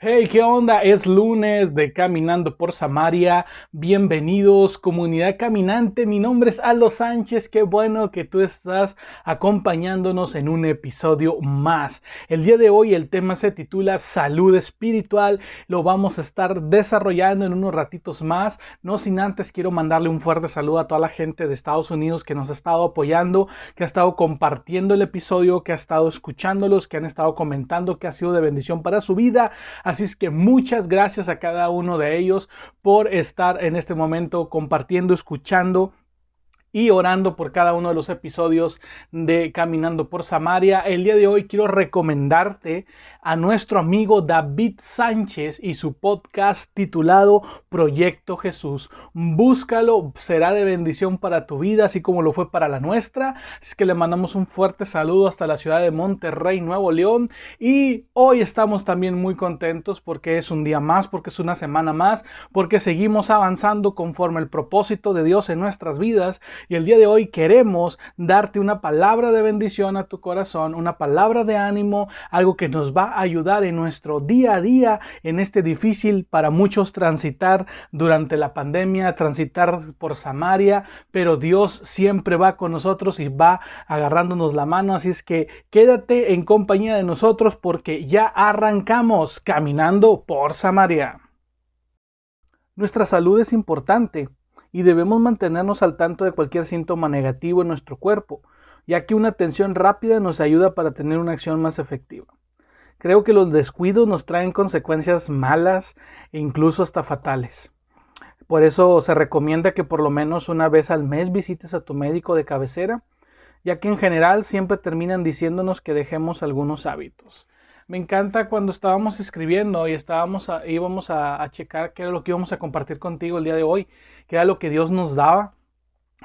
Hey, ¿qué onda? Es lunes de Caminando por Samaria. Bienvenidos, comunidad caminante. Mi nombre es Aldo Sánchez. Qué bueno que tú estás acompañándonos en un episodio más. El día de hoy el tema se titula Salud Espiritual. Lo vamos a estar desarrollando en unos ratitos más. No sin antes quiero mandarle un fuerte saludo a toda la gente de Estados Unidos que nos ha estado apoyando, que ha estado compartiendo el episodio, que ha estado escuchándolos, que han estado comentando que ha sido de bendición para su vida. Así es que muchas gracias a cada uno de ellos por estar en este momento compartiendo, escuchando y orando por cada uno de los episodios de Caminando por Samaria. El día de hoy quiero recomendarte a nuestro amigo David Sánchez y su podcast titulado Proyecto Jesús. Búscalo, será de bendición para tu vida, así como lo fue para la nuestra. Es que le mandamos un fuerte saludo hasta la ciudad de Monterrey, Nuevo León. Y hoy estamos también muy contentos porque es un día más, porque es una semana más, porque seguimos avanzando conforme el propósito de Dios en nuestras vidas. Y el día de hoy queremos darte una palabra de bendición a tu corazón, una palabra de ánimo, algo que nos va a ayudar en nuestro día a día, en este difícil para muchos transitar durante la pandemia, transitar por Samaria, pero Dios siempre va con nosotros y va agarrándonos la mano, así es que quédate en compañía de nosotros porque ya arrancamos caminando por Samaria. Nuestra salud es importante y debemos mantenernos al tanto de cualquier síntoma negativo en nuestro cuerpo, ya que una atención rápida nos ayuda para tener una acción más efectiva. Creo que los descuidos nos traen consecuencias malas e incluso hasta fatales. Por eso se recomienda que por lo menos una vez al mes visites a tu médico de cabecera, ya que en general siempre terminan diciéndonos que dejemos algunos hábitos. Me encanta cuando estábamos escribiendo y estábamos íbamos a, a checar qué era lo que íbamos a compartir contigo el día de hoy, qué era lo que Dios nos daba.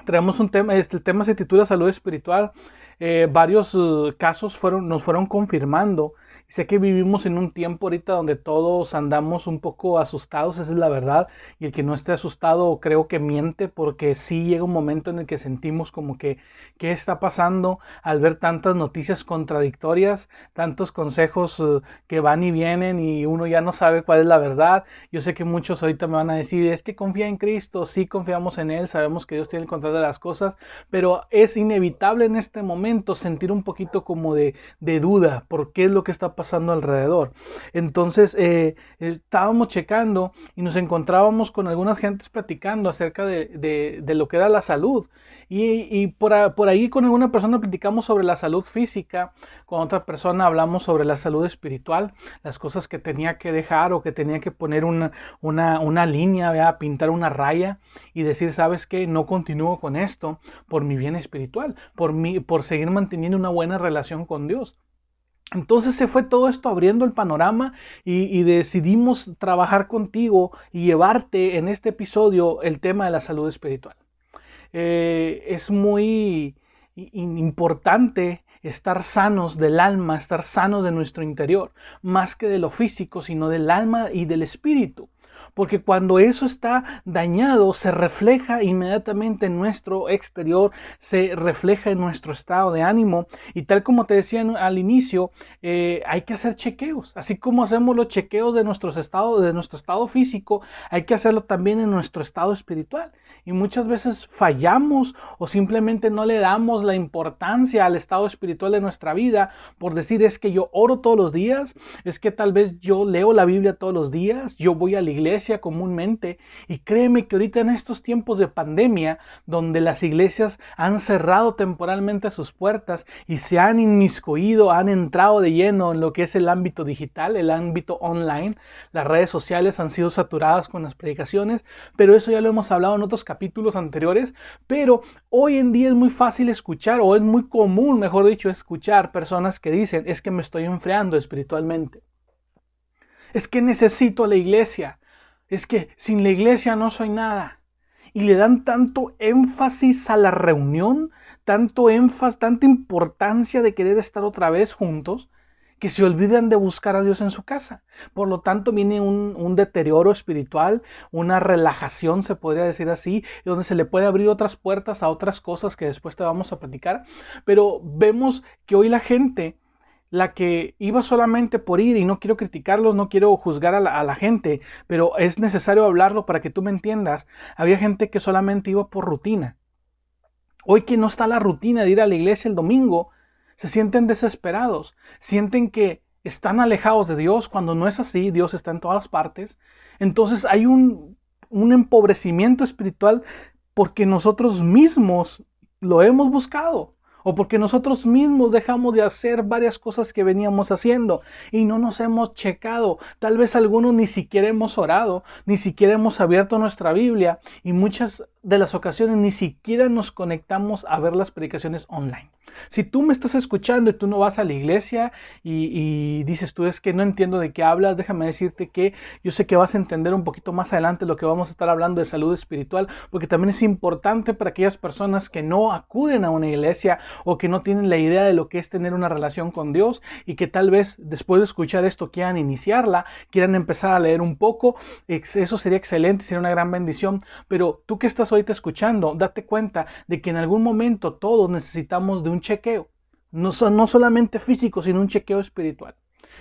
Traemos un tema, este, el tema se titula salud espiritual. Eh, varios uh, casos fueron, nos fueron confirmando Sé que vivimos en un tiempo ahorita donde todos andamos un poco asustados, esa es la verdad, y el que no esté asustado creo que miente porque sí llega un momento en el que sentimos como que qué está pasando al ver tantas noticias contradictorias, tantos consejos eh, que van y vienen y uno ya no sabe cuál es la verdad. Yo sé que muchos ahorita me van a decir, es que confía en Cristo, sí confiamos en Él, sabemos que Dios tiene el control de las cosas, pero es inevitable en este momento sentir un poquito como de, de duda por qué es lo que está pasando alrededor. Entonces eh, estábamos checando y nos encontrábamos con algunas gentes platicando acerca de, lo que era la salud. Y, por, por, ahí con alguna persona platicamos sobre la salud física, con otra persona hablamos sobre la salud espiritual, las cosas que tenía que dejar o que tenía que poner una, una, una línea, pintar una raya y decir, sabes que no continúo con esto por mi bien espiritual, por, mi, por seguir manteniendo una buena relación con Dios. Entonces se fue todo esto abriendo el panorama y, decidimos trabajar contigo y llevarte en este episodio el tema de la salud espiritual. Eh, es muy importante estar sanos del alma, estar sanos de nuestro interior, más que de lo físico, sino del alma y del espíritu porque cuando eso está dañado se refleja inmediatamente en nuestro exterior, se refleja en nuestro estado de ánimo. Y tal como te decía al inicio, eh, hay que hacer chequeos, así como hacemos los chequeos de, nuestros estados, de nuestro estado físico, hay que hacerlo también en nuestro estado espiritual. Y muchas veces fallamos o simplemente no le damos la importancia al estado espiritual de nuestra vida por decir es que yo oro todos los días, es que tal vez yo leo la Biblia todos los días, yo voy a la iglesia comúnmente y créeme que ahorita en estos tiempos de pandemia donde las iglesias han cerrado temporalmente sus puertas y se han inmiscuido, han entrado de lleno en lo que es el ámbito digital, el ámbito online, las redes sociales han sido saturadas con las predicaciones, pero eso ya lo hemos hablado en otros capítulos anteriores, pero hoy en día es muy fácil escuchar, o es muy común, mejor dicho, escuchar personas que dicen, es que me estoy enfriando espiritualmente. Es que necesito la iglesia. Es que sin la iglesia no soy nada. Y le dan tanto énfasis a la reunión, tanto énfasis, tanta importancia de querer estar otra vez juntos, que se olvidan de buscar a Dios en su casa. Por lo tanto, viene un, deterioro espiritual, una relajación, se podría decir así, donde se le puede abrir otras puertas a otras cosas que después te vamos a platicar. Pero vemos que hoy la gente, la que iba solamente por ir, y no quiero criticarlos, no quiero juzgar a la, gente, pero es necesario hablarlo para que tú me entiendas, había gente que solamente iba por rutina. Hoy que no está la rutina de ir a la iglesia el domingo, se sienten desesperados, sienten que están alejados de Dios cuando no es así, Dios está en todas partes. Entonces hay un empobrecimiento espiritual porque nosotros mismos lo hemos buscado o porque nosotros mismos dejamos de hacer varias cosas que veníamos haciendo y no nos hemos checado. Tal vez algunos ni siquiera hemos orado, ni siquiera hemos abierto nuestra Biblia y muchas de las ocasiones ni siquiera nos conectamos a ver las predicaciones online. Si tú me estás escuchando y tú no vas a la iglesia y, dices tú es que no entiendo de qué hablas, déjame decirte que yo sé que vas a entender un poquito más adelante lo que vamos a estar hablando de salud espiritual, porque también es importante para aquellas personas que no acuden a una iglesia o que no tienen la idea de lo que es tener una relación con Dios y que tal vez después de escuchar esto quieran iniciarla, quieran empezar a leer un poco, eso sería excelente, sería una gran bendición, pero tú que estás ahorita escuchando, date cuenta de que en algún momento todos necesitamos de un chequeo. No, no solamente físico, sino un chequeo espiritual.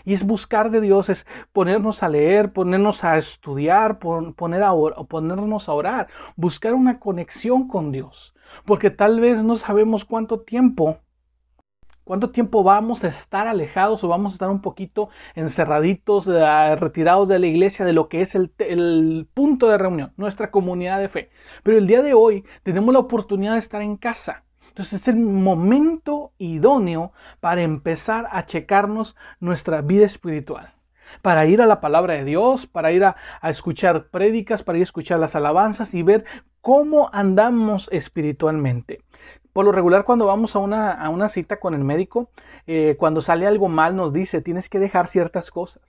Y es buscar de Dios, es ponernos a leer, ponernos a estudiar, poner a ponernos a orar, buscar una conexión con Dios. Porque tal vez no sabemos cuánto tiempo, cuánto tiempo vamos a estar alejados o vamos a estar un poquito encerraditos, eh, retirados de la iglesia, de lo que es el, punto de reunión, nuestra comunidad de fe. Pero el día de hoy tenemos la oportunidad de estar en casa entonces es el momento idóneo para empezar a checarnos nuestra vida espiritual. Para ir a la palabra de Dios, para ir a, escuchar prédicas, para ir a escuchar las alabanzas y ver cómo andamos espiritualmente. Por lo regular, cuando vamos a una, cita con el médico, eh, cuando sale algo mal, nos dice, tienes que dejar ciertas cosas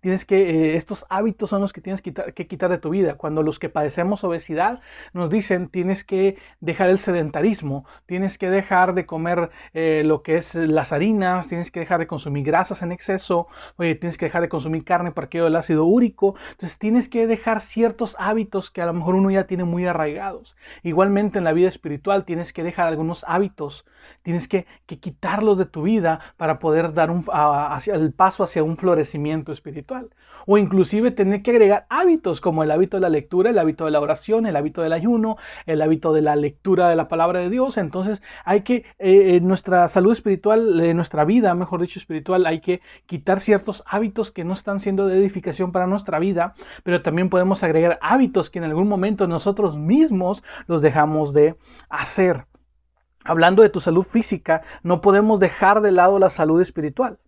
tienes que, eh, estos hábitos son los que tienes que quitar, de tu vida. Cuando los que padecemos obesidad nos dicen tienes que dejar el sedentarismo, tienes que dejar de comer eh, lo que es las harinas, tienes que dejar de consumir grasas en exceso, tienes que dejar de consumir carne para que el ácido úrico. Entonces tienes que dejar ciertos hábitos que a lo mejor uno ya tiene muy arraigados. Igualmente en la vida espiritual tienes que dejar algunos hábitos, tienes que, quitarlos de tu vida para poder dar un, hacia, el paso hacia un florecimiento espiritual. O inclusive tener que agregar hábitos como el hábito de la lectura, el hábito de la oración, el hábito del ayuno, el hábito de la lectura de la palabra de Dios. Entonces hay que, eh, en nuestra salud espiritual, en nuestra vida, mejor dicho, espiritual, hay que quitar ciertos hábitos que no están siendo de edificación para nuestra vida, pero también podemos agregar hábitos que en algún momento nosotros mismos los dejamos de hacer. Hablando de tu salud física, no podemos dejar de lado la salud espiritual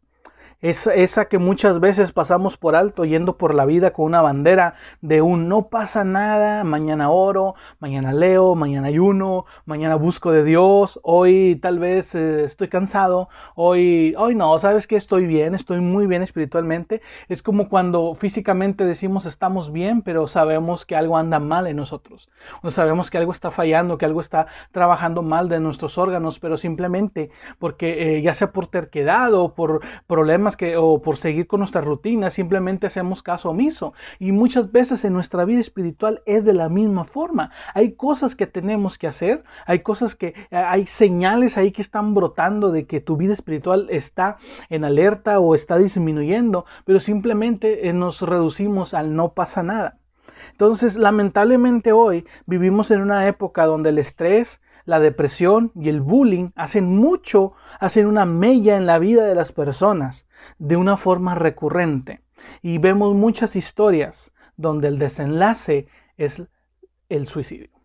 es esa que muchas veces pasamos por alto yendo por la vida con una bandera de un no pasa nada, mañana oro, mañana leo, mañana ayuno, mañana busco de Dios, hoy tal vez eh, estoy cansado, hoy, hoy no, sabes que estoy bien, estoy muy bien espiritualmente. Es como cuando físicamente decimos estamos bien, pero sabemos que algo anda mal en nosotros, o sabemos que algo está fallando, que algo está trabajando mal de nuestros órganos, pero simplemente porque eh, ya sea por terquedad o por problemas que o por seguir con nuestra rutina simplemente hacemos caso omiso. Y muchas veces en nuestra vida espiritual es de la misma forma. Hay cosas que tenemos que hacer, hay cosas que eh, hay señales ahí que están brotando de que tu vida espiritual está en alerta o está disminuyendo, pero simplemente eh, nos reducimos al no pasa nada. Entonces, lamentablemente hoy vivimos en una época donde el estrés, la depresión y el bullying hacen mucho, hacen una mella en la vida de las personas de una forma recurrente. Y vemos muchas historias donde el desenlace es el suicidio.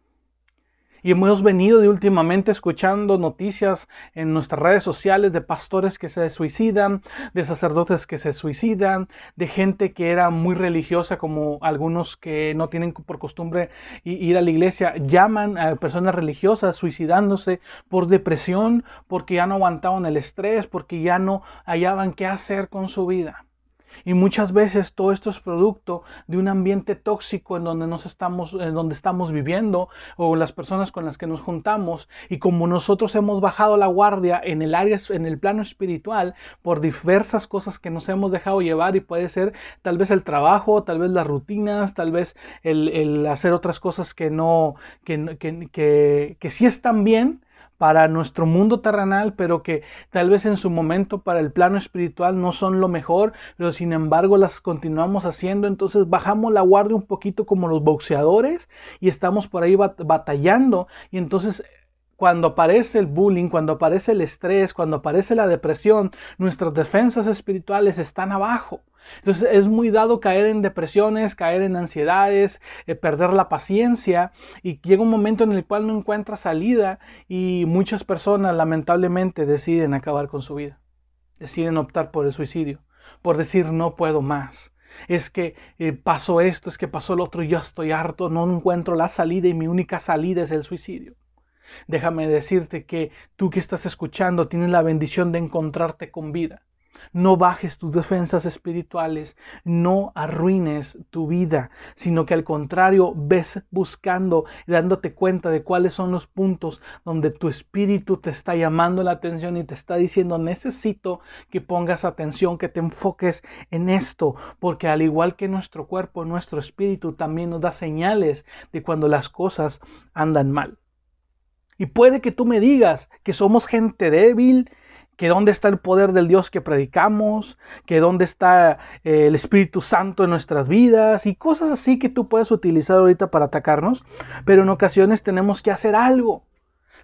Y hemos venido de últimamente escuchando noticias en nuestras redes sociales de pastores que se suicidan, de sacerdotes que se suicidan, de gente que era muy religiosa como algunos que no tienen por costumbre ir a la iglesia, llaman a personas religiosas suicidándose por depresión, porque ya no aguantaban el estrés, porque ya no hallaban qué hacer con su vida. Y muchas veces todo esto es producto de un ambiente tóxico en donde nos estamos, en donde estamos viviendo o las personas con las que nos juntamos. Y como nosotros hemos bajado la guardia en el área, en el plano espiritual, por diversas cosas que nos hemos dejado llevar, y puede ser tal vez el trabajo, tal vez las rutinas, tal vez el, hacer otras cosas que no, que, que, que, que sí están bien, para nuestro mundo terrenal, pero que tal vez en su momento para el plano espiritual no son lo mejor, pero sin embargo las continuamos haciendo, entonces bajamos la guardia un poquito como los boxeadores y estamos por ahí batallando y entonces cuando aparece el bullying, cuando aparece el estrés, cuando aparece la depresión, nuestras defensas espirituales están abajo. Entonces es muy dado caer en depresiones, caer en ansiedades, eh, perder la paciencia y llega un momento en el cual no encuentra salida y muchas personas lamentablemente deciden acabar con su vida, deciden optar por el suicidio, por decir no puedo más. Es que eh, pasó esto, es que pasó lo otro yo estoy harto, no encuentro la salida y mi única salida es el suicidio. Déjame decirte que tú que estás escuchando tienes la bendición de encontrarte con vida. No bajes tus defensas espirituales, no arruines tu vida, sino que al contrario ves buscando y dándote cuenta de cuáles son los puntos donde tu espíritu te está llamando la atención y te está diciendo necesito que pongas atención, que te enfoques en esto, porque al igual que nuestro cuerpo, nuestro espíritu también nos da señales de cuando las cosas andan mal. Y puede que tú me digas que somos gente débil, que dónde está el poder del Dios que predicamos, que dónde está eh, el Espíritu Santo en nuestras vidas y cosas así que tú puedes utilizar ahorita para atacarnos, pero en ocasiones tenemos que hacer algo.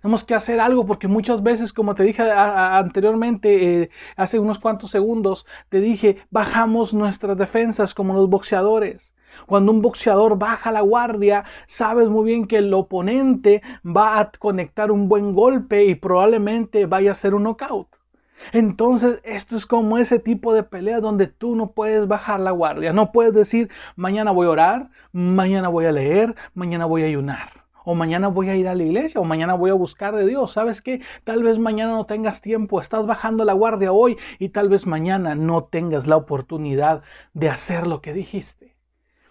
Tenemos que hacer algo porque muchas veces, como te dije anteriormente, eh, hace unos cuantos segundos, te dije, bajamos nuestras defensas como los boxeadores. Cuando un boxeador baja la guardia, sabes muy bien que el oponente va a conectar un buen golpe y probablemente vaya a ser un knockout. Entonces, esto es como ese tipo de pelea donde tú no puedes bajar la guardia. No puedes decir, mañana voy a orar, mañana voy a leer, mañana voy a ayunar. O mañana voy a ir a la iglesia, o mañana voy a buscar de Dios. ¿Sabes qué? Tal vez mañana no tengas tiempo, estás bajando la guardia hoy y tal vez mañana no tengas la oportunidad de hacer lo que dijiste.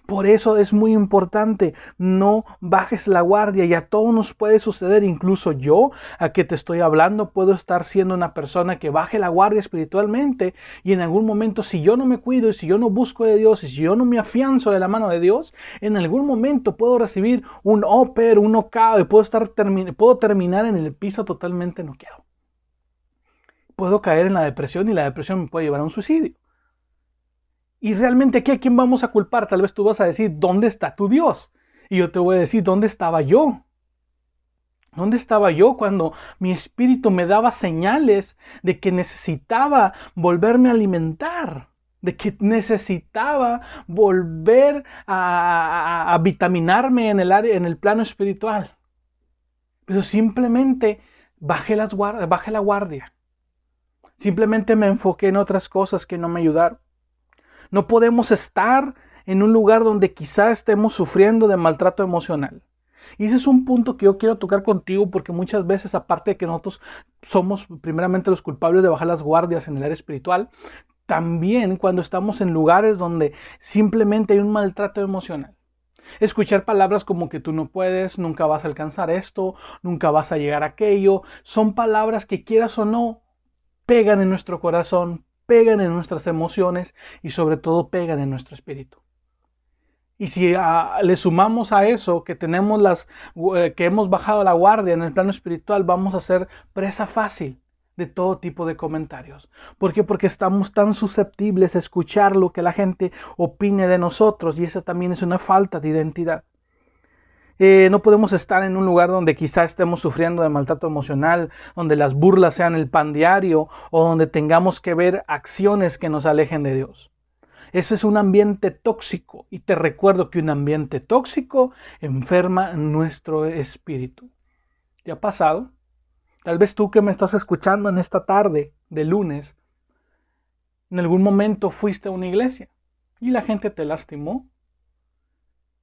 Por eso es muy importante, no bajes la guardia y a todos nos puede suceder, incluso yo, a que te estoy hablando, puedo estar siendo una persona que baje la guardia espiritualmente y en algún momento si yo no me cuido y si yo no busco de Dios y si yo no me afianzo de la mano de Dios, en algún momento puedo recibir un oper, un knockout y puedo, estar puedo terminar en el piso totalmente noqueado. Puedo caer en la depresión y la depresión me puede llevar a un suicidio. Y realmente aquí a quién vamos a culpar? Tal vez tú vas a decir, ¿dónde está tu Dios? Y yo te voy a decir, ¿dónde estaba yo? ¿Dónde estaba yo cuando mi espíritu me daba señales de que necesitaba volverme a alimentar? De que necesitaba volver a, vitaminarme en el, área, en el plano espiritual. Pero simplemente bajé, bajé la guardia. Simplemente me enfoqué en otras cosas que no me ayudaron. No podemos estar en un lugar donde quizá estemos sufriendo de maltrato emocional. Y ese es un punto que yo quiero tocar contigo porque muchas veces, aparte de que nosotros somos primeramente los culpables de bajar las guardias en el área espiritual, también cuando estamos en lugares donde simplemente hay un maltrato emocional. Escuchar palabras como que tú no puedes, nunca vas a alcanzar esto, nunca vas a llegar a aquello, son palabras que quieras o no, pegan en nuestro corazón, pegan en nuestras emociones y sobre todo pegan en nuestro espíritu. Y si ah, le sumamos a eso que tenemos las eh, que hemos bajado la guardia en el plano espiritual, vamos a ser presa fácil de todo tipo de comentarios. ¿Por qué? Porque estamos tan susceptibles a escuchar lo que la gente opine de nosotros y esa también es una falta de identidad. Eh, no podemos estar en un lugar donde quizá estemos sufriendo de maltrato emocional, donde las burlas sean el pan diario o donde tengamos que ver acciones que nos alejen de Dios. Ese es un ambiente tóxico y te recuerdo que un ambiente tóxico enferma nuestro espíritu. ¿Te ha pasado? Tal vez tú que me estás escuchando en esta tarde de lunes, en algún momento fuiste a una iglesia y la gente te lastimó,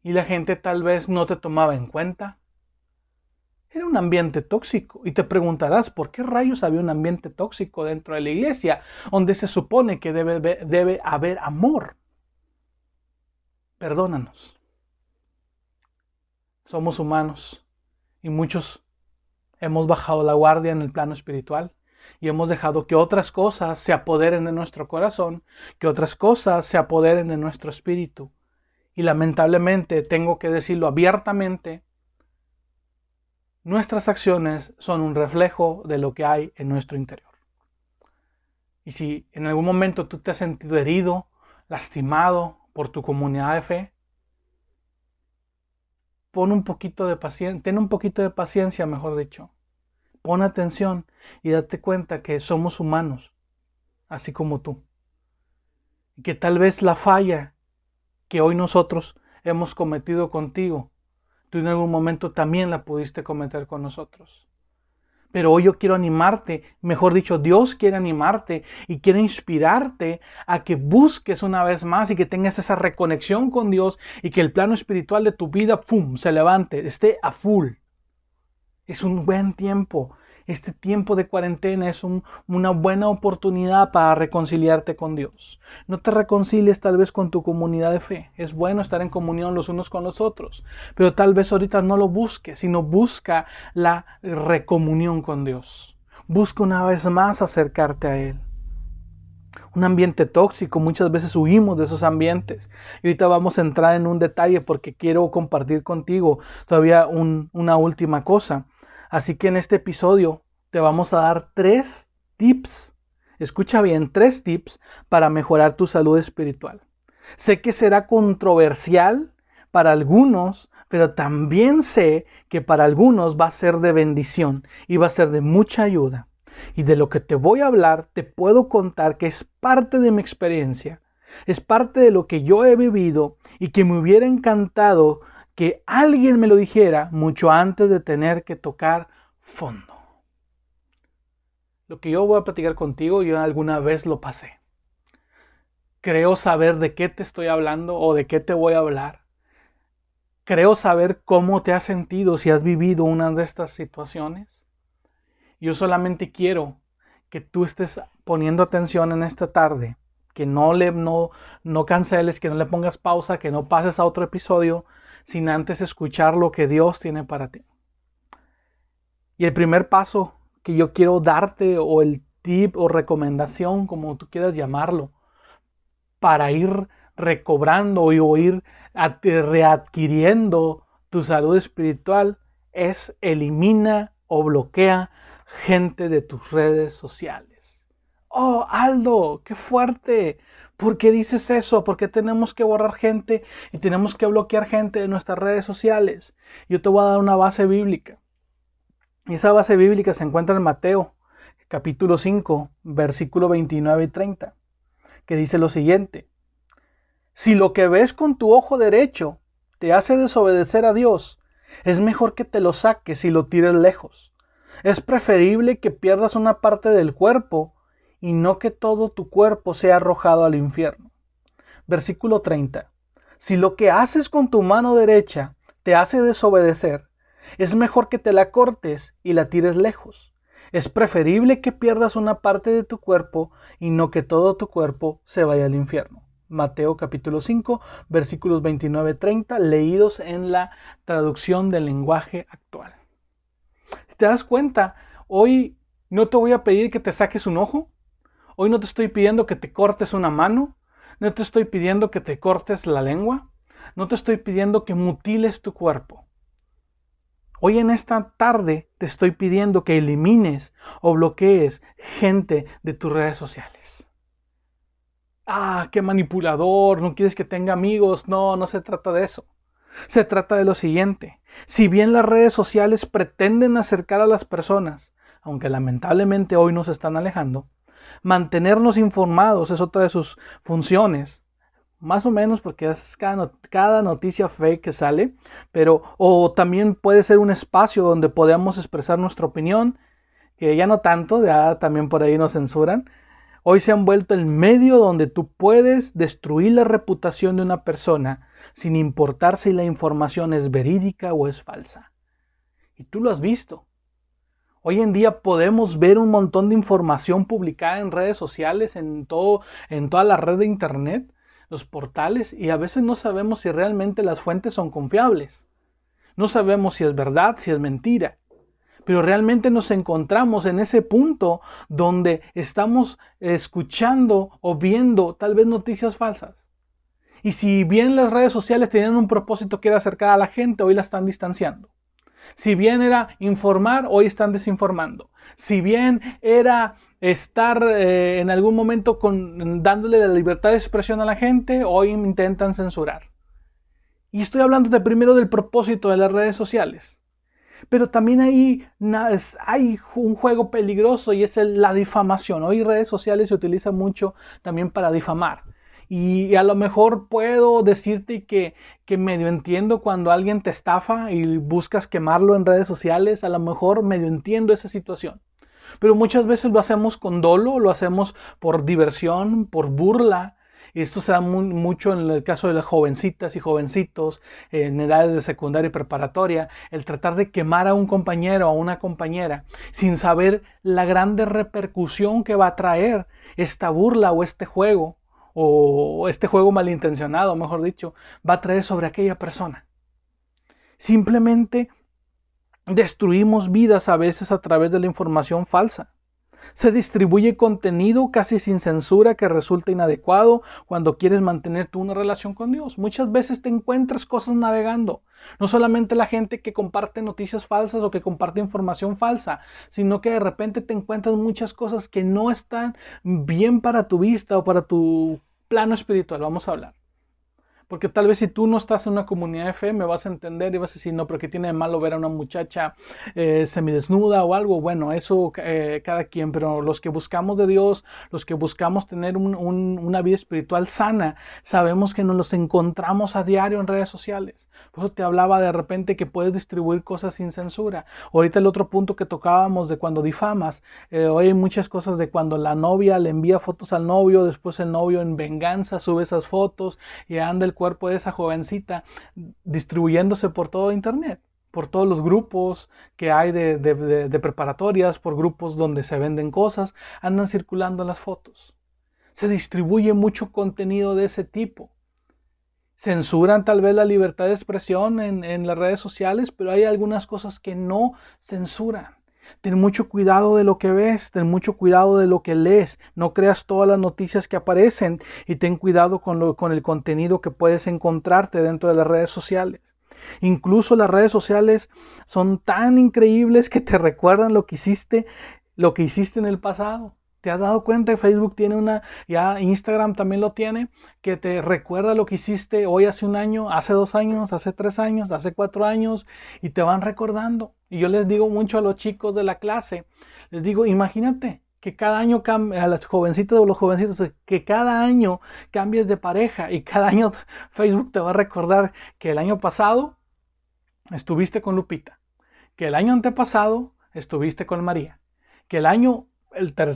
y la gente tal vez no te tomaba en cuenta. Era un ambiente tóxico. Y te preguntarás, ¿por qué rayos había un ambiente tóxico dentro de la iglesia donde se supone que debe, debe haber amor? Perdónanos. Somos humanos y muchos hemos bajado la guardia en el plano espiritual y hemos dejado que otras cosas se apoderen de nuestro corazón, que otras cosas se apoderen de nuestro espíritu. Y lamentablemente, tengo que decirlo abiertamente, nuestras acciones son un reflejo de lo que hay en nuestro interior. Y si en algún momento tú te has sentido herido, lastimado por tu comunidad de fe, pon un poquito de paciencia, ten un poquito de paciencia, mejor dicho. Pon atención y date cuenta que somos humanos, así como tú. Y que tal vez la falla que hoy nosotros hemos cometido contigo, tú en algún momento también la pudiste cometer con nosotros. Pero hoy yo quiero animarte, mejor dicho, Dios quiere animarte y quiere inspirarte a que busques una vez más y que tengas esa reconexión con Dios y que el plano espiritual de tu vida, ¡pum!, se levante, esté a full. Es un buen tiempo. Este tiempo de cuarentena es una buena oportunidad para reconciliarte con Dios. No te reconcilies tal vez con tu comunidad de fe. Es bueno estar en comunión los unos con los otros, pero tal vez ahorita no lo busques, sino busca la recomunión con Dios. Busca una vez más acercarte a Él un ambiente tóxico, muchas veces huimos de esos ambientes. Y ahorita vamos a entrar en un detalle porque quiero compartir contigo todavía una última cosa. Así que en este episodio te vamos a dar tres tips. Escucha bien, tres tips para mejorar tu salud espiritual. Sé que será controversial para algunos, pero también sé que para algunos va a ser de bendición y va a ser de mucha ayuda. Y de lo que te voy a hablar, te puedo contar que es parte de mi experiencia, es parte de lo que yo he vivido y que me hubiera encantado que alguien me lo dijera mucho antes de tener que tocar fondo. Lo que yo voy a platicar contigo, yo alguna vez lo pasé. Creo saber de qué te estoy hablando o de qué te voy a hablar. Creo saber cómo te has sentido si has vivido una de estas situaciones. Yo solamente quiero que tú estés poniendo atención en esta tarde, que no le no, no canceles, que no le pongas pausa, que no pases a otro episodio, sin antes escuchar lo que Dios tiene para ti. Y el primer paso que yo quiero darte, o el tip o recomendación, como tú quieras llamarlo, para ir recobrando o ir readquiriendo tu salud espiritual, es elimina o bloquea gente de tus redes sociales. Oh, Aldo, qué fuerte. ¿Por qué dices eso? ¿Por qué tenemos que borrar gente y tenemos que bloquear gente de nuestras redes sociales? Yo te voy a dar una base bíblica. Y esa base bíblica se encuentra en Mateo, capítulo 5, versículo 29 y 30, que dice lo siguiente. Si lo que ves con tu ojo derecho te hace desobedecer a Dios, es mejor que te lo saques y lo tires lejos. Es preferible que pierdas una parte del cuerpo y no que todo tu cuerpo sea arrojado al infierno. Versículo 30. Si lo que haces con tu mano derecha te hace desobedecer, es mejor que te la cortes y la tires lejos. Es preferible que pierdas una parte de tu cuerpo y no que todo tu cuerpo se vaya al infierno. Mateo capítulo 5, versículos 29-30, leídos en la traducción del lenguaje actual. Si te das cuenta, hoy no te voy a pedir que te saques un ojo, Hoy no te estoy pidiendo que te cortes una mano, no te estoy pidiendo que te cortes la lengua, no te estoy pidiendo que mutiles tu cuerpo. Hoy en esta tarde te estoy pidiendo que elimines o bloquees gente de tus redes sociales. Ah, qué manipulador, no quieres que tenga amigos. No, no se trata de eso. Se trata de lo siguiente. Si bien las redes sociales pretenden acercar a las personas, aunque lamentablemente hoy nos están alejando, mantenernos informados es otra de sus funciones. Más o menos porque es cada, noticia fake que sale, pero o también puede ser un espacio donde podamos expresar nuestra opinión, que ya no tanto, ya también por ahí nos censuran. Hoy se han vuelto el medio donde tú puedes destruir la reputación de una persona sin importar si la información es verídica o es falsa. Y tú lo has visto. Hoy en día podemos ver un montón de información publicada en redes sociales, en, todo, en toda la red de Internet, los portales, y a veces no sabemos si realmente las fuentes son confiables. No sabemos si es verdad, si es mentira. Pero realmente nos encontramos en ese punto donde estamos escuchando o viendo tal vez noticias falsas. Y si bien las redes sociales tenían un propósito que era acercar a la gente, hoy la están distanciando. Si bien era informar, hoy están desinformando. Si bien era estar eh, en algún momento con, dándole la libertad de expresión a la gente, hoy intentan censurar. Y estoy hablando de primero del propósito de las redes sociales. Pero también hay, un juego peligroso y es la difamación. Hoy redes sociales se utilizan mucho también para difamar. Y a lo mejor puedo decirte que, que medio entiendo cuando alguien te estafa y buscas quemarlo en redes sociales, a lo mejor medio entiendo esa situación. Pero muchas veces lo hacemos con dolo, lo hacemos por diversión, por burla. Esto se da mucho en el caso de las jovencitas y jovencitos en edades de secundaria y preparatoria, el tratar de quemar a un compañero o a una compañera sin saber la grande repercusión que va a traer esta burla o este juego o este juego malintencionado, mejor dicho, va a traer sobre aquella persona. Simplemente destruimos vidas a veces a través de la información falsa. Se distribuye contenido casi sin censura que resulta inadecuado cuando quieres mantener tú una relación con Dios. Muchas veces te encuentras cosas navegando. No solamente la gente que comparte noticias falsas o que comparte información falsa, sino que de repente te encuentras muchas cosas que no están bien para tu vista o para tu plano espiritual. Vamos a hablar. Porque tal vez si tú no estás en una comunidad me vas a entender y vas a decir, no, pero ¿qué tiene de malo ver a una muchacha eh, semidesnuda o algo? Bueno, eso eh, cada quien, pero los que buscamos de Dios, los que buscamos tener una vida espiritual sana, sabemos que nos los encontramos a diario en redes sociales. Por eso te hablaba de repente que puedes distribuir cosas sin censura. Ahorita el otro punto que tocábamos de cuando difamas, eh, hoy hay muchas cosas de cuando la novia le envía fotos al novio, después el novio en venganza sube esas fotos y anda el cuerpo de esa jovencita distribuyéndose por todo Internet, por todos los grupos que hay de, preparatorias, por grupos donde se venden cosas, andan circulando las fotos. Se distribuye mucho contenido de ese tipo. Censuran tal vez la libertad de expresión en, las redes sociales, pero hay algunas cosas que no censuran. Ten mucho cuidado de lo que ves, ten mucho cuidado de lo que lees. No creas todas las noticias que aparecen y ten cuidado con, lo, con el contenido que puedes encontrarte dentro de las redes sociales. Incluso las redes sociales son tan increíbles que te recuerdan lo que hiciste, lo que hiciste en el pasado. ¿Te has dado cuenta Facebook tiene una, ya Instagram también lo tiene, que te recuerda lo que hiciste hoy hace un año, hace dos años, hace tres años, hace cuatro años, y te van recordando? Y yo les digo mucho a los chicos de la clase, les digo, imagínate que cada año a las jovencitas o los jovencitos, que cada año cambies de pareja y cada año Facebook te va a recordar que el año pasado estuviste con Lupita, que el año antepasado estuviste con María, que el año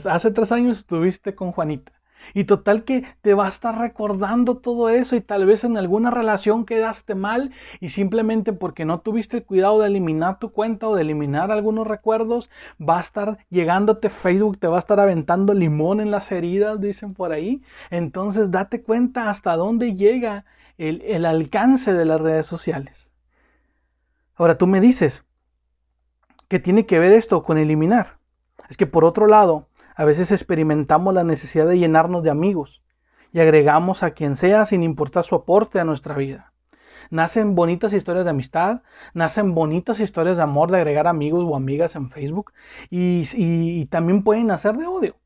hace tres años estuviste con Juanita. Y total que te va a estar recordando todo eso y tal vez en alguna relación quedaste mal y simplemente porque no tuviste el cuidado de eliminar tu cuenta o de eliminar algunos recuerdos, va a estar llegándote Facebook, te va a estar aventando limón en las heridas, dicen por ahí. Entonces date cuenta hasta dónde llega el, el alcance de las redes sociales. Ahora tú me dices, ¿qué tiene que ver esto con eliminar? Es que por otro lado, a veces experimentamos la necesidad de llenarnos de amigos y agregamos a quien sea sin importar su aporte a nuestra vida. Nacen bonitas historias de amistad, nacen bonitas historias de amor de agregar amigos o amigas en Facebook y, también pueden nacer de odio.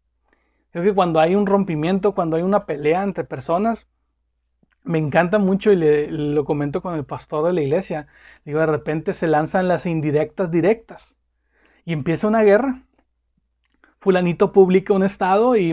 Creo que cuando hay un rompimiento, cuando hay una pelea entre personas, me encanta mucho y le, lo comento con el pastor de la iglesia. Digo, de repente se lanzan las indirectas directas y empieza una guerra fulanito publica un estado y,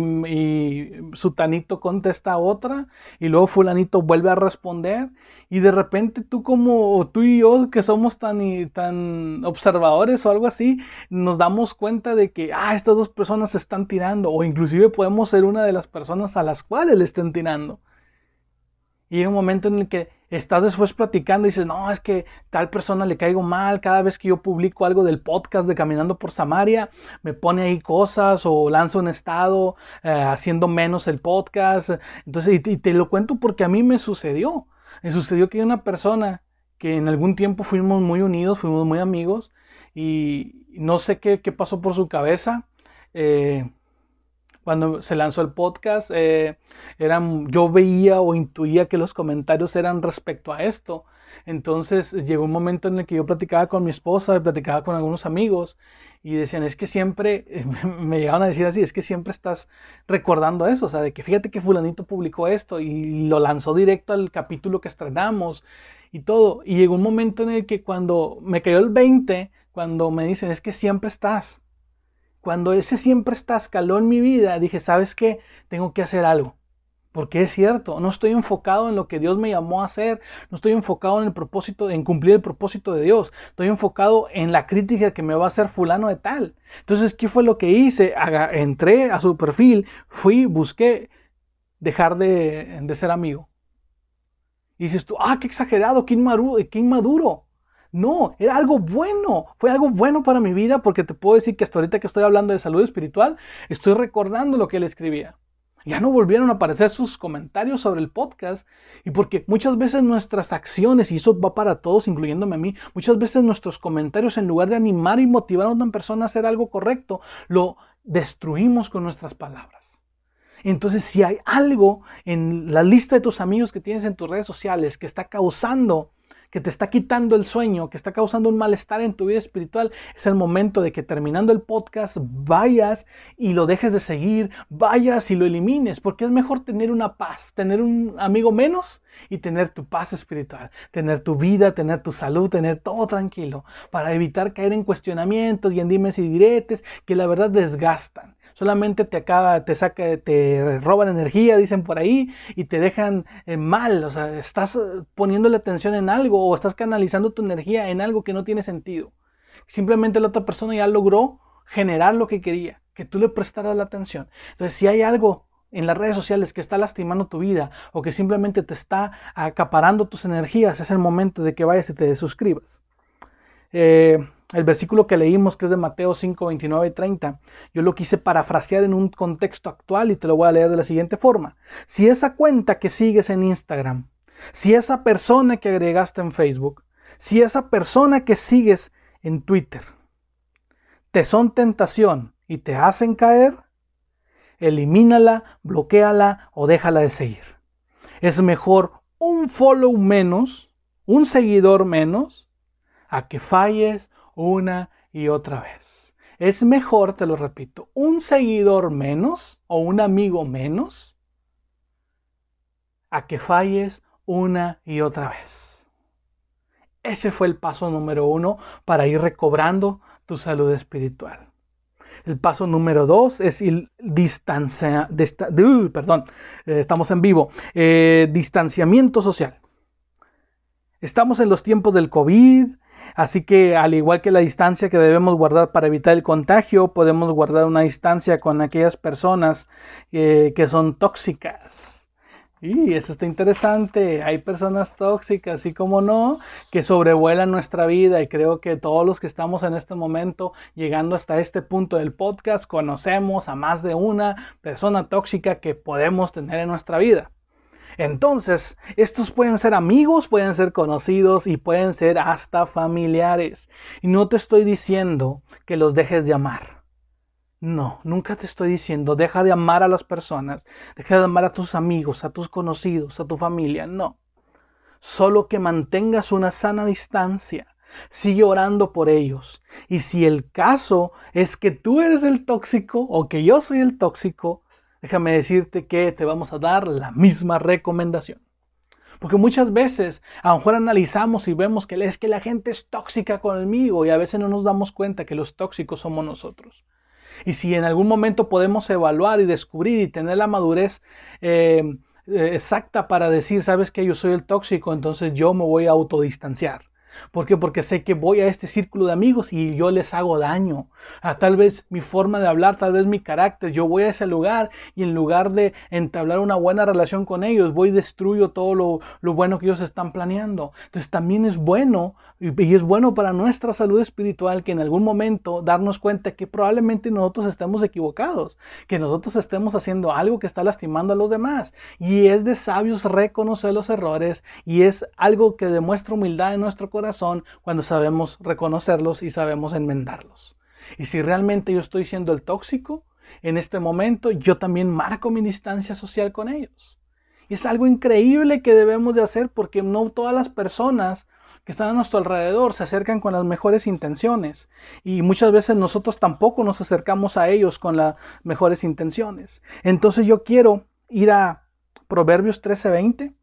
sutanito contesta otra y luego fulanito vuelve a responder y de repente tú como tú y yo que somos tan, tan observadores o algo así, nos damos cuenta de que, ah, estas dos personas se están tirando o inclusive podemos ser una de las personas a las cuales le estén tirando. Y hay un momento en el que estás después platicando y dices, no, es que tal persona le caigo mal, cada vez que yo publico algo del podcast de Caminando por Samaria, me pone ahí cosas o lanzo un estado eh, haciendo menos el podcast. Entonces, y, te lo cuento porque a mí me sucedió. Me sucedió que una persona que en algún tiempo fuimos muy unidos, fuimos muy amigos y no sé qué, pasó por su cabeza. Eh, cuando se lanzó el podcast, eh, eran, yo veía o intuía que los comentarios eran respecto a esto. Entonces llegó un momento en el que yo platicaba con mi esposa, platicaba con algunos amigos y decían, es que siempre, me llegaban a decir así, es que siempre estás recordando eso, o sea, de que fíjate que fulanito publicó esto y lo lanzó directo al capítulo que estrenamos y todo. Y llegó un momento en el que cuando me cayó el 20, cuando me dicen, es que siempre estás, cuando ese siempre está escaló en mi vida, dije, ¿sabes qué? Tengo que hacer algo. Porque es cierto, no estoy enfocado en lo que Dios me llamó a hacer, no estoy enfocado en el propósito, en cumplir el propósito de Dios, estoy enfocado en la crítica que me va a hacer fulano de tal. Entonces, ¿qué fue lo que hice? entré a su perfil, fui, busqué dejar de, ser amigo. Y dices tú, ah, qué exagerado, qué inmaduro, qué inmaduro. No, era algo bueno. Fue algo bueno para mi vida porque te puedo decir que hasta ahorita que estoy hablando de salud espiritual, estoy recordando lo que él escribía. Ya no volvieron a aparecer sus comentarios sobre el podcast. Y porque muchas veces nuestras acciones, y eso va para todos, incluyéndome a mí, muchas veces nuestros comentarios, en lugar de animar y motivar a una persona a hacer algo correcto, lo destruimos con nuestras palabras. Entonces, si hay algo en la lista de tus amigos que tienes en tus redes sociales que está causando que te está quitando el sueño, que está causando un malestar en tu vida espiritual, es el momento de que terminando el podcast vayas y lo dejes de seguir, vayas y lo elimines, porque es mejor tener una paz, tener un amigo menos y tener tu paz espiritual, tener tu vida, tener tu salud, tener todo tranquilo, para evitar caer en cuestionamientos y en dimes y diretes que la verdad desgastan solamente te acaba, te saca, te roban energía, dicen por ahí, y te dejan eh, mal. O sea, estás eh, poniéndole atención en algo o estás canalizando tu energía en algo que no tiene sentido. Simplemente la otra persona ya logró generar lo que quería, que tú le prestaras la atención. Entonces, si hay algo en las redes sociales que está lastimando tu vida o que simplemente te está acaparando tus energías, es el momento de que vayas y te suscribas. Eh, el versículo que leímos, que es de Mateo 5, 29 y 30, yo lo quise parafrasear en un contexto actual y te lo voy a leer de la siguiente forma. Si esa cuenta que sigues en Instagram, si esa persona que agregaste en Facebook, si esa persona que sigues en Twitter, te son tentación y te hacen caer, elimínala, bloqueala o déjala de seguir. Es mejor un follow menos, un seguidor menos, a que falles una y otra vez. Es mejor, te lo repito, un seguidor menos o un amigo menos a que falles una y otra vez. Ese fue el paso número uno para ir recobrando tu salud espiritual. El paso número dos es el uh, perdón, eh, estamos en vivo, eh, distanciamiento social. Estamos en los tiempos del COVID, Así que al igual que la distancia que debemos guardar para evitar el contagio, podemos guardar una distancia con aquellas personas eh, que son tóxicas. Y eso está interesante. Hay personas tóxicas, y como no, que sobrevuelan nuestra vida. Y creo que todos los que estamos en este momento, llegando hasta este punto del podcast, conocemos a más de una persona tóxica que podemos tener en nuestra vida. Entonces, estos pueden ser amigos, pueden ser conocidos y pueden ser hasta familiares. Y no te estoy diciendo que los dejes de amar. No, nunca te estoy diciendo, deja de amar a las personas, deja de amar a tus amigos, a tus conocidos, a tu familia. No. Solo que mantengas una sana distancia. Sigue orando por ellos. Y si el caso es que tú eres el tóxico o que yo soy el tóxico, déjame decirte que te vamos a dar la misma recomendación. Porque muchas veces a lo mejor analizamos y vemos que es que la gente es tóxica conmigo y a veces no nos damos cuenta que los tóxicos somos nosotros. Y si en algún momento podemos evaluar y descubrir y tener la madurez eh, eh, exacta para decir, sabes que yo soy el tóxico, entonces yo me voy a autodistanciar. ¿Por qué? Porque sé que voy a este círculo de amigos y yo les hago daño. A tal vez mi forma de hablar, tal vez mi carácter. Yo voy a ese lugar y en lugar de entablar una buena relación con ellos, voy y destruyo todo lo, lo bueno que ellos están planeando. Entonces también es bueno y es bueno para nuestra salud espiritual que en algún momento darnos cuenta que probablemente nosotros estemos equivocados, que nosotros estemos haciendo algo que está lastimando a los demás. Y es de sabios reconocer los errores y es algo que demuestra humildad en nuestro corazón cuando sabemos reconocerlos y sabemos enmendarlos. Y si realmente yo estoy siendo el tóxico, en este momento yo también marco mi distancia social con ellos. Y es algo increíble que debemos de hacer porque no todas las personas que están a nuestro alrededor se acercan con las mejores intenciones y muchas veces nosotros tampoco nos acercamos a ellos con las mejores intenciones. Entonces yo quiero ir a Proverbios 13:20.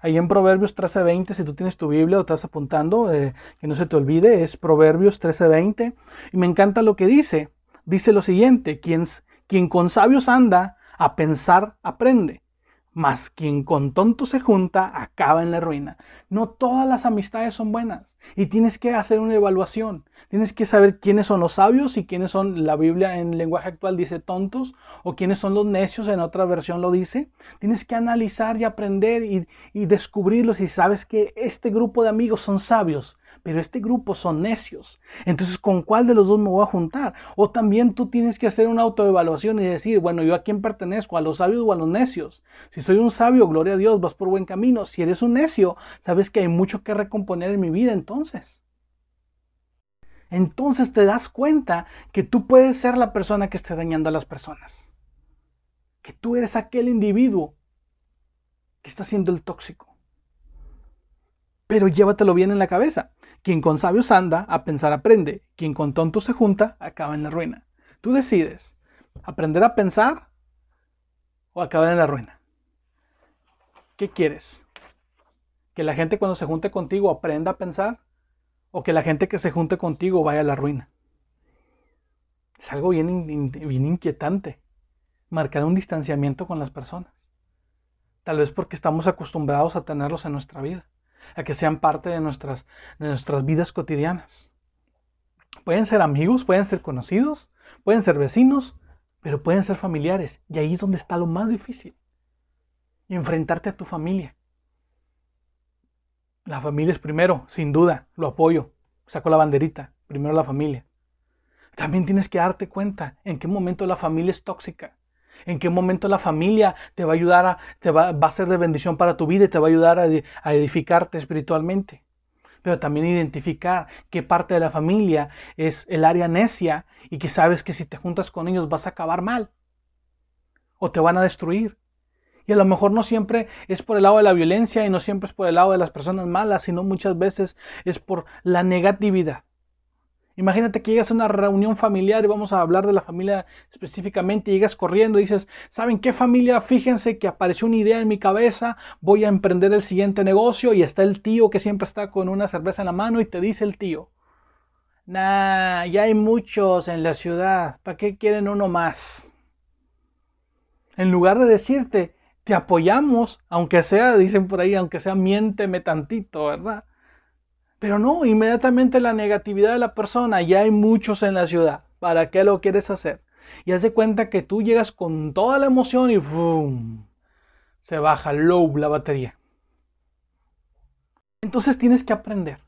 Ahí en Proverbios 13:20, si tú tienes tu Biblia o estás apuntando, eh, que no se te olvide, es Proverbios 13:20. Y me encanta lo que dice. Dice lo siguiente, quien, quien con sabios anda, a pensar aprende mas quien con tonto se junta acaba en la ruina. No todas las amistades son buenas y tienes que hacer una evaluación. Tienes que saber quiénes son los sabios y quiénes son, la Biblia en lenguaje actual dice tontos, o quiénes son los necios, en otra versión lo dice. Tienes que analizar y aprender y, y descubrirlos y sabes que este grupo de amigos son sabios pero este grupo son necios. Entonces, ¿con cuál de los dos me voy a juntar? O también tú tienes que hacer una autoevaluación y decir, bueno, ¿yo a quién pertenezco? ¿A los sabios o a los necios? Si soy un sabio, gloria a Dios, vas por buen camino. Si eres un necio, sabes que hay mucho que recomponer en mi vida entonces. Entonces te das cuenta que tú puedes ser la persona que esté dañando a las personas. Que tú eres aquel individuo que está siendo el tóxico. Pero llévatelo bien en la cabeza. Quien con sabios anda, a pensar aprende. Quien con tontos se junta, acaba en la ruina. Tú decides, aprender a pensar o acabar en la ruina. ¿Qué quieres? ¿Que la gente cuando se junte contigo aprenda a pensar? ¿O que la gente que se junte contigo vaya a la ruina? Es algo bien, bien inquietante. Marcar un distanciamiento con las personas. Tal vez porque estamos acostumbrados a tenerlos en nuestra vida a que sean parte de nuestras, de nuestras vidas cotidianas. Pueden ser amigos, pueden ser conocidos, pueden ser vecinos, pero pueden ser familiares. Y ahí es donde está lo más difícil. Enfrentarte a tu familia. La familia es primero, sin duda, lo apoyo. Saco la banderita, primero la familia. También tienes que darte cuenta en qué momento la familia es tóxica en qué momento la familia te va a ayudar, a, te va, a ser de bendición para tu vida y te va a ayudar a, edificarte espiritualmente. Pero también identificar qué parte de la familia es el área necia y que sabes que si te juntas con ellos vas a acabar mal o te van a destruir. Y a lo mejor no siempre es por el lado de la violencia y no siempre es por el lado de las personas malas, sino muchas veces es por la negatividad. Imagínate que llegas a una reunión familiar y vamos a hablar de la familia específicamente, y llegas corriendo y dices, ¿saben qué familia? Fíjense que apareció una idea en mi cabeza, voy a emprender el siguiente negocio y está el tío que siempre está con una cerveza en la mano y te dice el tío, nah, ya hay muchos en la ciudad, ¿para qué quieren uno más? En lugar de decirte, te apoyamos, aunque sea, dicen por ahí, aunque sea miénteme tantito, ¿verdad? Pero no, inmediatamente la negatividad de la persona, ya hay muchos en la ciudad, ¿para qué lo quieres hacer? Y hace cuenta que tú llegas con toda la emoción y ¡fum! se baja low la batería. Entonces tienes que aprender,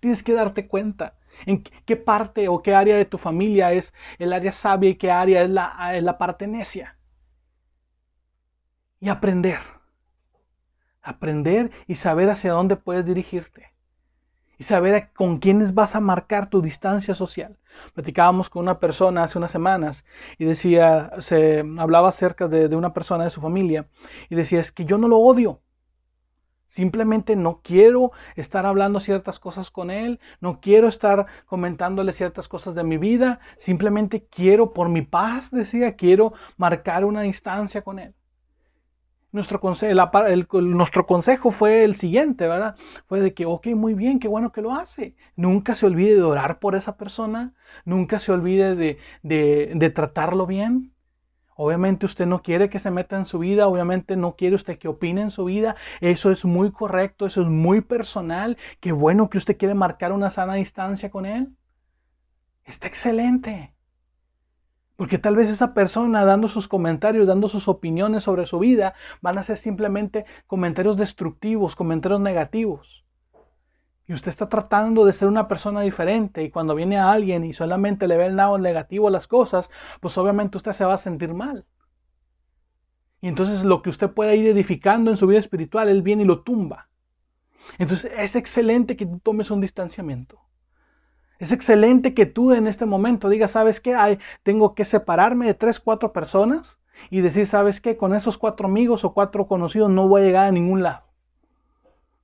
tienes que darte cuenta en qué parte o qué área de tu familia es el área sabia y qué área es la, es la. Y aprender, aprender y saber hacia dónde puedes dirigirte y saber con quiénes vas a marcar tu distancia social. Platicábamos con una persona hace unas semanas y decía, se hablaba acerca de, de una persona de su familia y decía, es que yo no lo odio, Simplemente no quiero estar hablando ciertas cosas con él, no quiero estar comentándole ciertas cosas de mi vida, simplemente quiero, por mi paz, decía, quiero marcar una distancia con él. Nuestro, nuestro consejo fue el siguiente, ¿verdad? Fue de que, ok, muy bien, qué bueno que lo hace. Nunca se olvide de orar por esa persona, nunca se olvide de, de, de tratarlo bien. Obviamente usted no quiere que se meta en su vida, obviamente no quiere usted que opine en su vida. Eso es muy correcto, eso es muy personal. Qué bueno que usted quiere marcar una sana distancia con él. Está excelente. Porque tal vez esa persona dando sus comentarios, dando sus opiniones sobre su vida, van a ser simplemente comentarios destructivos, comentarios negativos. Y usted está tratando de ser una persona diferente y cuando viene a alguien y solamente le ve el lado negativo a las cosas, pues obviamente usted se va a sentir mal. Y entonces lo que usted pueda ir edificando en su vida espiritual, él viene y lo tumba. Entonces es excelente que tú tomes un distanciamiento. Es excelente que tú en este momento digas, ¿sabes qué? Hay, tengo que separarme de tres, cuatro personas y decir, ¿sabes qué? Con esos cuatro amigos o cuatro conocidos no voy a llegar a ningún lado.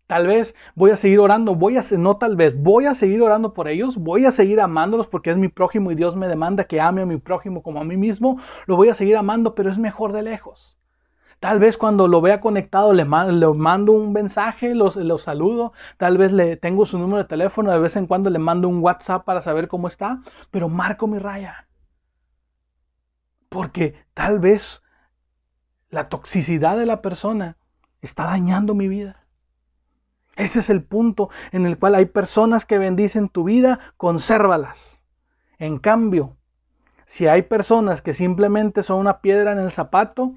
Tal vez voy a seguir orando, voy a, no tal vez, voy a seguir orando por ellos, voy a seguir amándolos porque es mi prójimo y Dios me demanda que ame a mi prójimo como a mí mismo, lo voy a seguir amando, pero es mejor de lejos. Tal vez cuando lo vea conectado le, mando, un mensaje, lo saludo, tal vez le tengo su número de teléfono, de vez en cuando le mando un WhatsApp para saber cómo está, pero marco mi raya. Porque tal vez la toxicidad de la persona está dañando mi vida. Ese es el punto en el cual hay personas que bendicen tu vida, consérvalas. En cambio, si hay personas que simplemente son una piedra en el zapato,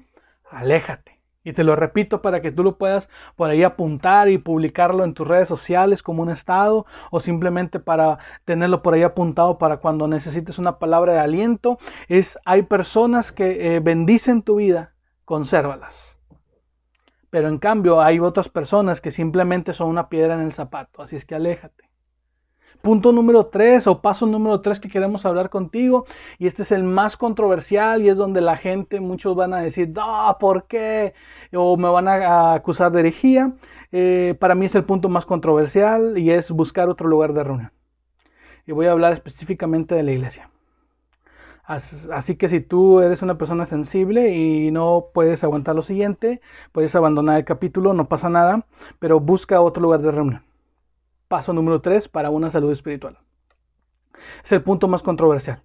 aléjate. Y te lo repito para que tú lo puedas por ahí apuntar y publicarlo en tus redes sociales como un estado o simplemente para tenerlo por ahí apuntado para cuando necesites una palabra de aliento. Es hay personas que eh, bendicen tu vida, consérvalas. Pero en cambio hay otras personas que simplemente son una piedra en el zapato, así es que aléjate. Punto número tres o paso número tres que queremos hablar contigo, y este es el más controversial y es donde la gente, muchos van a decir, no, ¿por qué? O me van a acusar de herejía. Eh, para mí es el punto más controversial y es buscar otro lugar de reunión. Y voy a hablar específicamente de la iglesia. Así que si tú eres una persona sensible y no puedes aguantar lo siguiente, puedes abandonar el capítulo, no pasa nada, pero busca otro lugar de reunión. Paso número 3 para una salud espiritual. Es el punto más controversial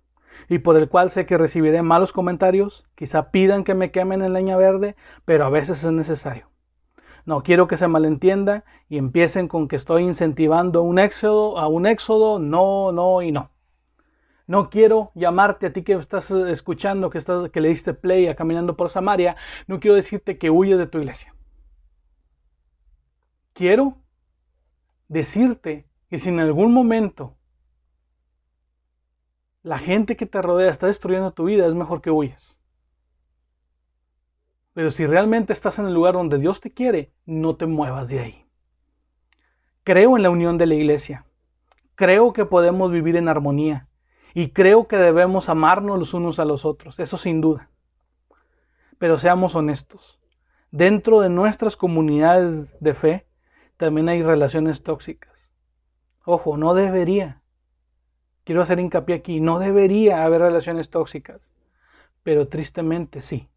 y por el cual sé que recibiré malos comentarios, quizá pidan que me quemen en leña verde, pero a veces es necesario. No quiero que se malentienda y empiecen con que estoy incentivando un éxodo a un éxodo, no, no y no. No quiero llamarte a ti que estás eh, escuchando, que, estás, que le diste play a Caminando por Samaria, no quiero decirte que huyes de tu iglesia. Quiero decirte que si en algún momento la gente que te rodea está destruyendo tu vida, es mejor que huyas. Pero si realmente estás en el lugar donde Dios te quiere, no te muevas de ahí. Creo en la unión de la iglesia. Creo que podemos vivir en armonía. Y creo que debemos amarnos los unos a los otros, eso sin duda. Pero seamos honestos. Dentro de nuestras comunidades de fe también hay relaciones tóxicas. Ojo, no debería. Quiero hacer hincapié aquí, no debería haber relaciones tóxicas. Pero tristemente sí.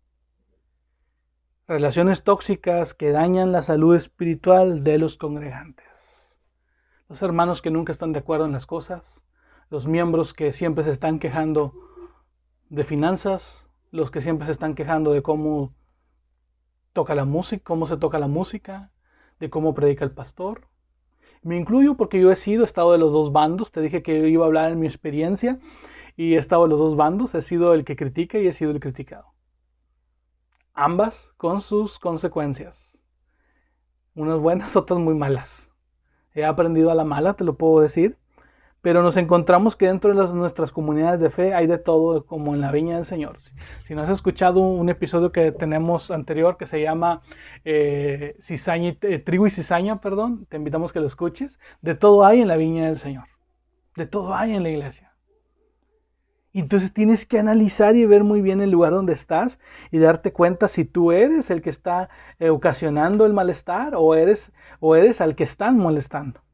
Relaciones tóxicas que dañan la salud espiritual de los congregantes. Los hermanos que nunca están de acuerdo en las cosas, los miembros que siempre se están quejando de finanzas, los que siempre se están quejando de cómo toca la música, cómo se toca la música, de cómo predica el pastor. Me incluyo porque yo he sido, he estado de los dos bandos, te dije que iba a hablar en mi experiencia y he estado de los dos bandos, he sido el que critica y he sido el criticado. Ambas con sus consecuencias. Unas buenas, otras muy malas. He aprendido a la mala, te lo puedo decir pero nos encontramos que dentro de nuestras comunidades de fe hay de todo como en la viña del Señor. Si, no has escuchado un episodio que tenemos anterior que se llama eh, cizaña, eh, Trigo y Cizaña, perdón, te invitamos que lo escuches. De todo hay en la viña del Señor. De todo hay en la iglesia. Entonces tienes que analizar y ver muy bien el lugar donde estás y darte cuenta si tú eres el que está eh, ocasionando el malestar o eres, o eres al que están molestando.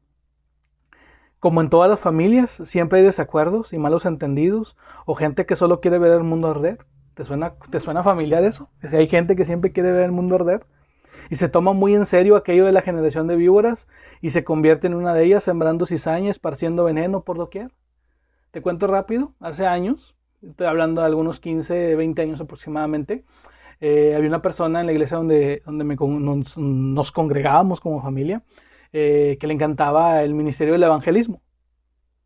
Como en todas las familias, siempre hay desacuerdos y malos entendidos o gente que solo quiere ver el mundo arder. ¿Te suena, ¿Te suena familiar eso? Hay gente que siempre quiere ver el mundo arder y se toma muy en serio aquello de la generación de víboras y se convierte en una de ellas sembrando cizaña, esparciendo veneno por doquier. Te cuento rápido, hace años, estoy hablando de algunos 15, 20 años aproximadamente, eh, había una persona en la iglesia donde, donde nos, congregábamos como familia eh, que le encantaba el ministerio del evangelismo.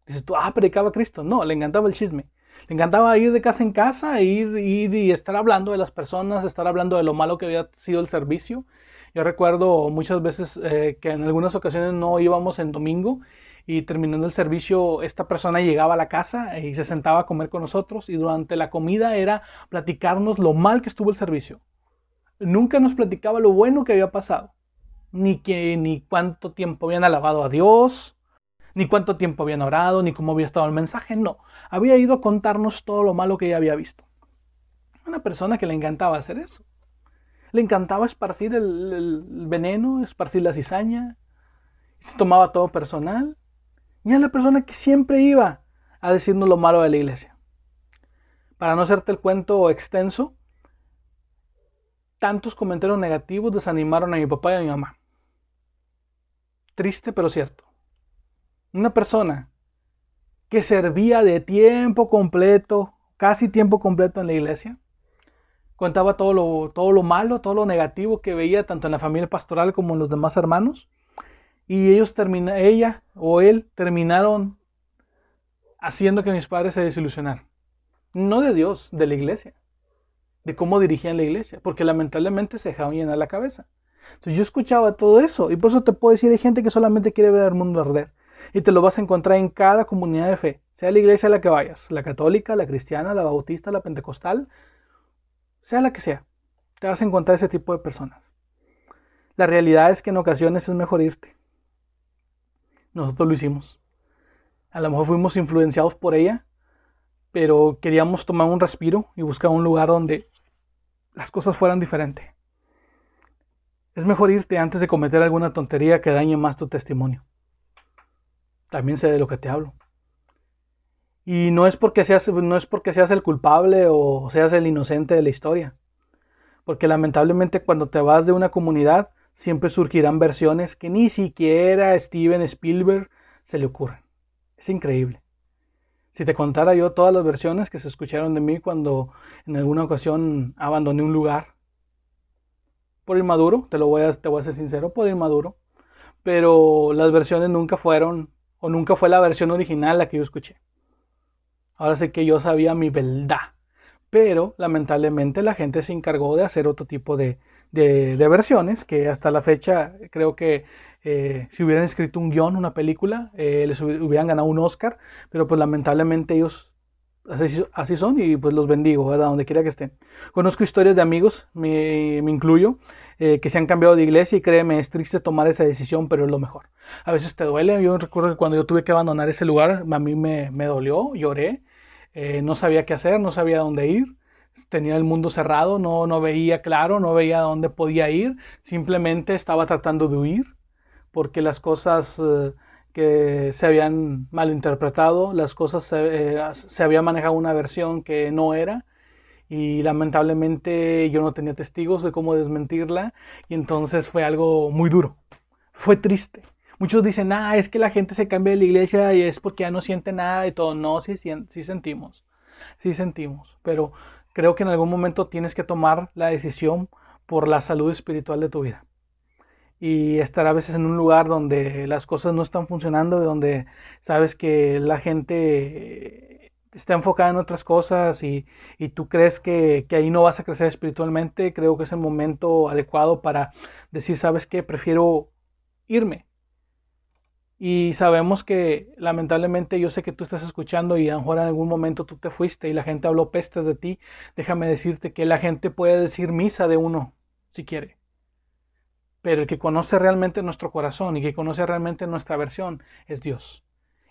Dices tú, ah, predicaba Cristo. No, le encantaba el chisme. Le encantaba ir de casa en casa, ir, ir y estar hablando de las personas, estar hablando de lo malo que había sido el servicio. Yo recuerdo muchas veces eh, que en algunas ocasiones no íbamos en domingo y terminando el servicio esta persona llegaba a la casa y se sentaba a comer con nosotros y durante la comida era platicarnos lo mal que estuvo el servicio. Nunca nos platicaba lo bueno que había pasado, ni que ni cuánto tiempo habían alabado a Dios, ni cuánto tiempo habían orado, ni cómo había estado el mensaje, no. Había ido a contarnos todo lo malo que ella había visto. Una persona que le encantaba hacer eso. Le encantaba esparcir el, veneno, esparcir la cizaña. Se tomaba todo personal. Y es la persona que siempre iba a decirnos lo malo de la iglesia. Para no hacerte el cuento extenso, tantos comentarios negativos desanimaron a mi papá y a mi mamá. Triste pero cierto. Una persona que servía de tiempo completo, casi tiempo completo en la iglesia, contaba todo lo, todo lo malo, todo lo negativo que veía tanto en la familia pastoral como en los demás hermanos, y ellos termina, ella o él terminaron haciendo que mis padres se desilusionaran. No de Dios, de la iglesia. De cómo dirigían la iglesia. Porque lamentablemente se dejaron llenar la cabeza. Entonces yo escuchaba todo eso. Y por eso te puedo decir, hay gente que solamente quiere ver al mundo arder. Y te lo vas a encontrar en cada comunidad de fe. Sea la iglesia a la que vayas. La católica, la cristiana, la bautista, la pentecostal. Sea la que sea. Te vas a encontrar ese tipo de personas. La realidad es que en ocasiones es mejor irte nosotros lo hicimos. A lo mejor fuimos influenciados por ella, pero queríamos tomar un respiro y buscar un lugar donde las cosas fueran diferentes. Es mejor irte antes de cometer alguna tontería que dañe más tu testimonio. También sé de lo que te hablo. Y no es porque seas, no es porque seas el culpable o seas el inocente de la historia. Porque lamentablemente cuando te vas de una comunidad, siempre surgirán versiones que ni siquiera a Steven Spielberg se le ocurren. Es increíble. Si te contara yo todas las versiones que se escucharon de mí cuando en alguna ocasión abandoné un lugar, por inmaduro, te lo voy a, te voy a ser sincero, por inmaduro, pero las versiones nunca fueron, o nunca fue la versión original la que yo escuché. Ahora sé que yo sabía mi verdad, pero lamentablemente la gente se encargó de hacer otro tipo de, de, versiones que hasta la fecha creo que eh, si hubieran escrito un guion, una película, eh, les hubieran ganado un Oscar, pero pues lamentablemente ellos así, son y pues los bendigo, ¿verdad? Donde quiera que estén. Conozco historias de amigos, me, incluyo, eh, que se han cambiado de iglesia y créeme, es triste tomar esa decisión, pero es lo mejor. A veces te duele, yo recuerdo que cuando yo tuve que abandonar ese lugar, a mí me, me dolió, lloré, no sabía qué hacer, no sabía dónde ir tenía el mundo cerrado, no, no veía claro, no veía dónde podía ir, simplemente estaba tratando de huir porque las cosas eh, que se habían malinterpretado, las cosas se, eh, se había manejado una versión que no era y lamentablemente yo no tenía testigos de cómo desmentirla y entonces fue algo muy duro, fue triste. Muchos dicen, ah, es que la gente se cambia de la iglesia y es porque ya no siente nada y todo. No, sí, sí sentimos, sí sentimos, pero creo que en algún momento tienes que tomar la decisión por la salud espiritual de tu vida. Y estar a veces en un lugar donde las cosas no están funcionando, donde sabes que la gente está enfocada en otras cosas y, tú crees que, que, ahí no vas a crecer espiritualmente, creo que es el momento adecuado para decir, sabes qué, prefiero irme. Y sabemos que lamentablemente yo sé que tú estás escuchando y a lo mejor en algún momento tú te fuiste y la gente habló pestes de ti. Déjame decirte que la gente puede decir misa de uno si quiere. Pero el que conoce realmente nuestro corazón y que conoce realmente nuestra versión es Dios.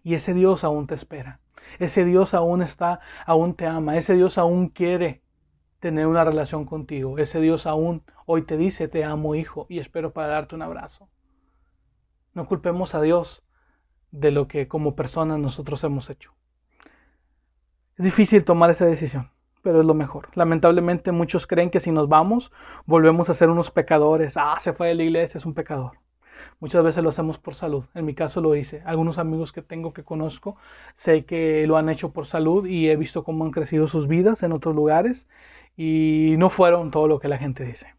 Y ese Dios aún te espera. Ese Dios aún está, aún te ama. Ese Dios aún quiere tener una relación contigo. Ese Dios aún hoy te dice te amo hijo y espero para darte un abrazo. No culpemos a Dios de lo que como personas nosotros hemos hecho. Es difícil tomar esa decisión, pero es lo mejor. Lamentablemente muchos creen que si nos vamos, volvemos a ser unos pecadores. Ah, se fue de la iglesia, es un pecador. Muchas veces lo hacemos por salud. En mi caso lo hice. Algunos amigos que tengo que conozco, sé que lo han hecho por salud y he visto cómo han crecido sus vidas en otros lugares y no fueron todo lo que la gente dice.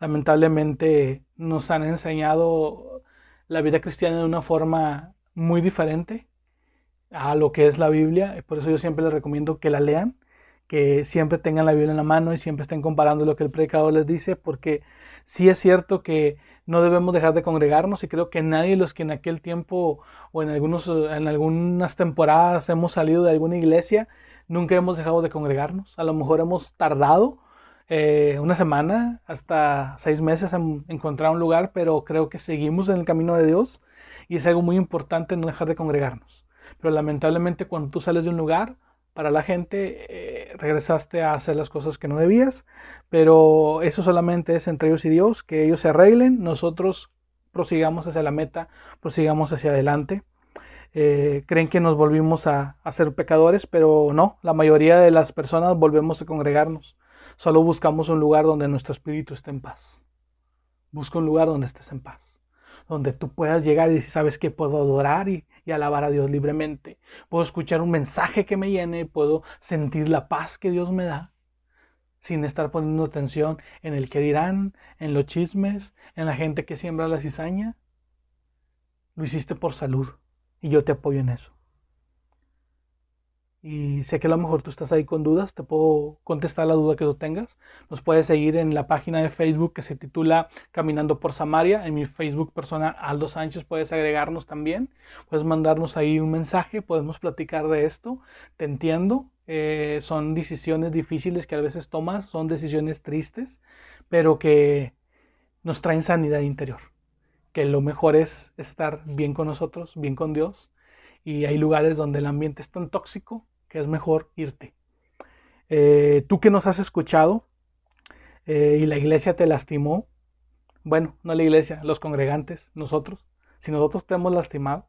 Lamentablemente nos han enseñado la vida cristiana de una forma muy diferente a lo que es la Biblia. Por eso yo siempre les recomiendo que la lean, que siempre tengan la Biblia en la mano y siempre estén comparando lo que el predicador les dice, porque sí es cierto que no debemos dejar de congregarnos y creo que nadie de los que en aquel tiempo o en, algunos, en algunas temporadas hemos salido de alguna iglesia, nunca hemos dejado de congregarnos. A lo mejor hemos tardado eh, una semana hasta seis meses en encontrar un lugar, pero creo que seguimos en el camino de Dios y es algo muy importante no dejar de congregarnos. Pero lamentablemente cuando tú sales de un lugar, para la gente, eh, regresaste a hacer las cosas que no debías, pero eso solamente es entre ellos y Dios, que ellos se arreglen, nosotros prosigamos hacia la meta, prosigamos hacia adelante. Eh, creen que nos volvimos a, a, ser pecadores, pero no, la mayoría de las personas volvemos a congregarnos. Solo buscamos un lugar donde nuestro espíritu esté en paz. Busca un lugar donde estés en paz donde tú puedas llegar y decir, sabes que puedo adorar y, alabar a Dios libremente. Puedo escuchar un mensaje que me llene, puedo sentir la paz que Dios me da, sin estar poniendo atención en el que dirán, en los chismes, en la gente que siembra la cizaña. Lo hiciste por salud y yo te apoyo en eso y sé que a lo mejor tú estás ahí con dudas, te puedo contestar la duda que tú tengas. Nos puedes seguir en la página de Facebook que se titula Caminando por Samaria. En mi Facebook personal, Aldo Sánchez, puedes agregarnos también. Puedes mandarnos ahí un mensaje, podemos platicar de esto. Te entiendo, eh, son decisiones difíciles que a veces tomas, son decisiones tristes, pero que nos traen sanidad interior. Que lo mejor es estar bien con nosotros, bien con Dios y hay lugares donde el ambiente es tan tóxico que es mejor irte. Eh, tú que nos has escuchado eh, y la iglesia te lastimó, bueno, no la iglesia, los congregantes, nosotros, si nosotros te hemos lastimado,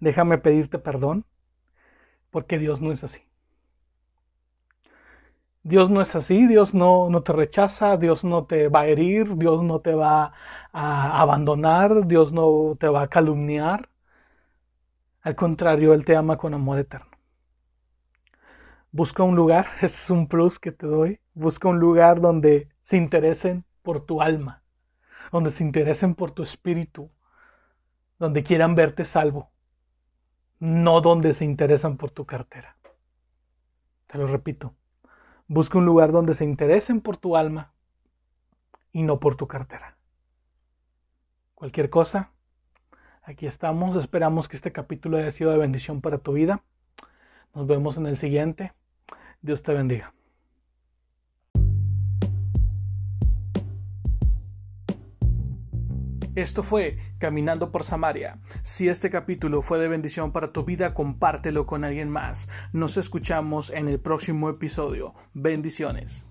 déjame pedirte perdón, porque Dios no es así. Dios no es así, Dios no, no, te rechaza, Dios no te va a herir, Dios no te va a abandonar, Dios no te va a calumniar. Al contrario, Él te ama con amor eterno. Busca un lugar, es un plus que te doy. Busca un lugar donde se interesen por tu alma, donde se interesen por tu espíritu, donde quieran verte salvo, no donde se interesan por tu cartera. Te lo repito. Busca un lugar donde se interesen por tu alma y no por tu cartera. Cualquier cosa, aquí estamos. Esperamos que este capítulo haya sido de bendición para tu vida. Nos vemos en el siguiente. Dios te bendiga. Esto fue Caminando por Samaria. Si este capítulo fue de bendición para tu vida, compártelo con alguien más. Nos escuchamos en el próximo episodio. Bendiciones.